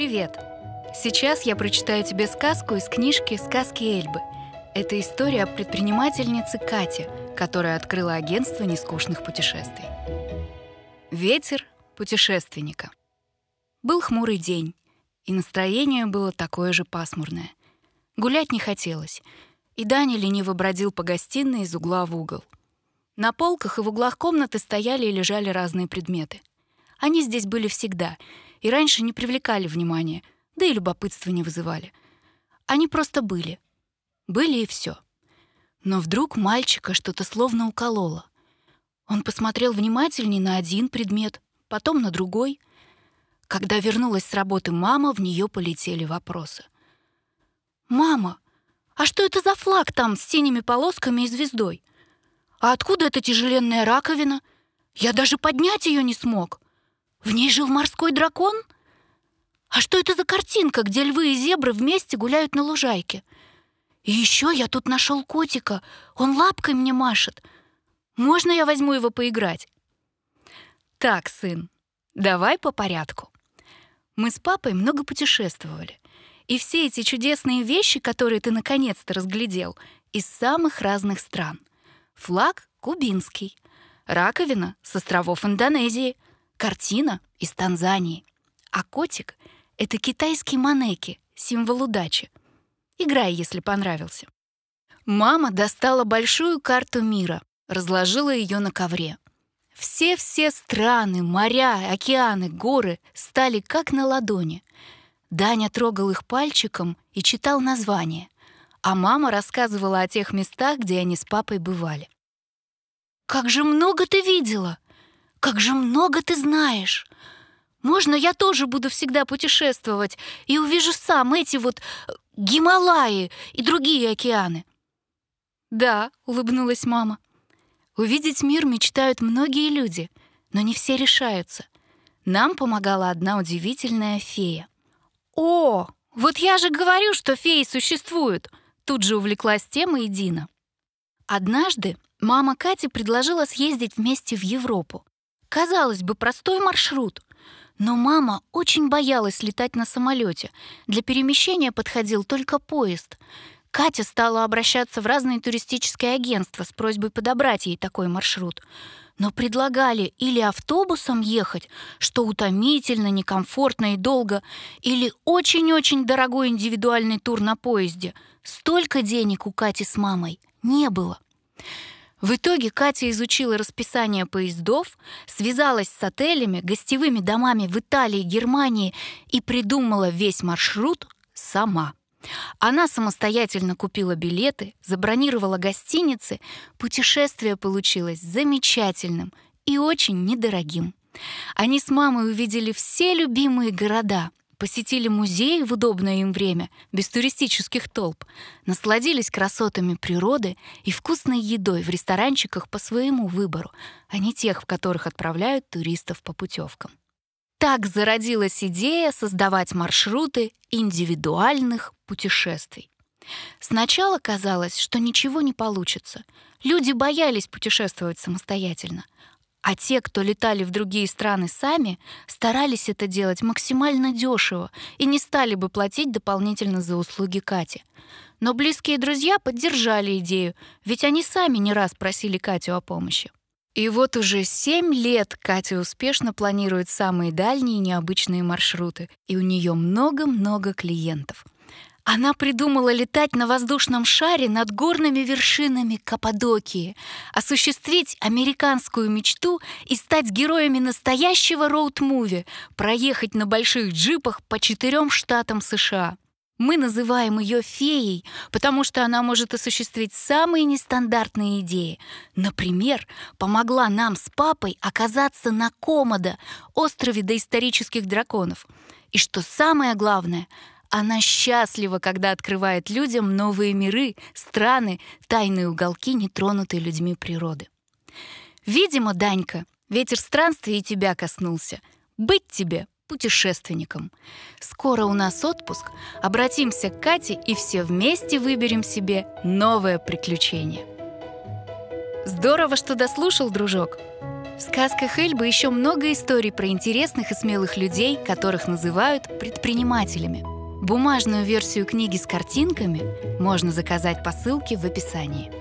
Привет! Сейчас я прочитаю тебе сказку из книжки «Сказки Эльбы». Это история о предпринимательнице Кате, которая открыла агентство нескучных путешествий. Ветер путешественника. Был хмурый день, и настроение было такое же пасмурное. Гулять не хотелось, и Даня лениво бродил по гостиной из угла в угол. На полках и в углах комнаты стояли и лежали разные предметы. Они здесь были всегда — и раньше не привлекали внимания, да и любопытства не вызывали. Они просто были. Были и все. Но вдруг мальчика что-то словно укололо. Он посмотрел внимательнее на один предмет, потом на другой. Когда вернулась с работы мама, в нее полетели вопросы. «Мама, а что это за флаг там с синими полосками и звездой? А откуда эта тяжеленная раковина? Я даже поднять ее не смог. В ней жил морской дракон? А что это за картинка, где львы и зебры вместе гуляют на лужайке? И еще я тут нашел котика. Он лапкой мне машет. Можно я возьму его поиграть? Так, сын, давай по порядку. Мы с папой много путешествовали. И все эти чудесные вещи, которые ты наконец-то разглядел, из самых разных стран. Флаг кубинский, раковина с островов Индонезии — Картина из Танзании. А котик — это китайский манеки, символ удачи. Играй, если понравился. Мама достала большую карту мира, разложила ее на ковре. Все-все страны, моря, океаны, горы стали как на ладони. Даня трогал их пальчиком и читал названия, а мама рассказывала о тех местах, где они с папой бывали. «Как же много ты видела!» Как же много ты знаешь! Можно я тоже буду всегда путешествовать и увижу сам эти вот э, Гималаи и другие океаны?» «Да», — улыбнулась мама. «Увидеть мир мечтают многие люди, но не все решаются. Нам помогала одна удивительная фея». «О, вот я же говорю, что феи существуют!» Тут же увлеклась темой Дина. Однажды мама Кати предложила съездить вместе в Европу. Казалось бы, простой маршрут. Но мама очень боялась летать на самолете. Для перемещения подходил только поезд. Катя стала обращаться в разные туристические агентства с просьбой подобрать ей такой маршрут. Но предлагали или автобусом ехать, что утомительно, некомфортно и долго, или очень-очень дорогой индивидуальный тур на поезде. Столько денег у Кати с мамой не было. В итоге Катя изучила расписание поездов, связалась с отелями, гостевыми домами в Италии, Германии и придумала весь маршрут сама. Она самостоятельно купила билеты, забронировала гостиницы. Путешествие получилось замечательным и очень недорогим. Они с мамой увидели все любимые города, посетили музеи в удобное им время, без туристических толп, насладились красотами природы и вкусной едой в ресторанчиках по своему выбору, а не тех, в которых отправляют туристов по путевкам. Так зародилась идея создавать маршруты индивидуальных путешествий. Сначала казалось, что ничего не получится. Люди боялись путешествовать самостоятельно, а те, кто летали в другие страны сами, старались это делать максимально дешево и не стали бы платить дополнительно за услуги Кати. Но близкие друзья поддержали идею, ведь они сами не раз просили Катю о помощи. И вот уже семь лет Катя успешно планирует самые дальние необычные маршруты, и у нее много-много клиентов — она придумала летать на воздушном шаре над горными вершинами Каппадокии, осуществить американскую мечту и стать героями настоящего роуд-муви, проехать на больших джипах по четырем штатам США. Мы называем ее феей, потому что она может осуществить самые нестандартные идеи. Например, помогла нам с папой оказаться на Комодо, острове доисторических драконов. И что самое главное — она счастлива, когда открывает людям новые миры, страны, тайные уголки, нетронутые людьми природы. Видимо, Данька, ветер странствий и тебя коснулся. Быть тебе путешественником. Скоро у нас отпуск. Обратимся к Кате и все вместе выберем себе новое приключение. Здорово, что дослушал, дружок. В сказках Эльбы еще много историй про интересных и смелых людей, которых называют предпринимателями. Бумажную версию книги с картинками можно заказать по ссылке в описании.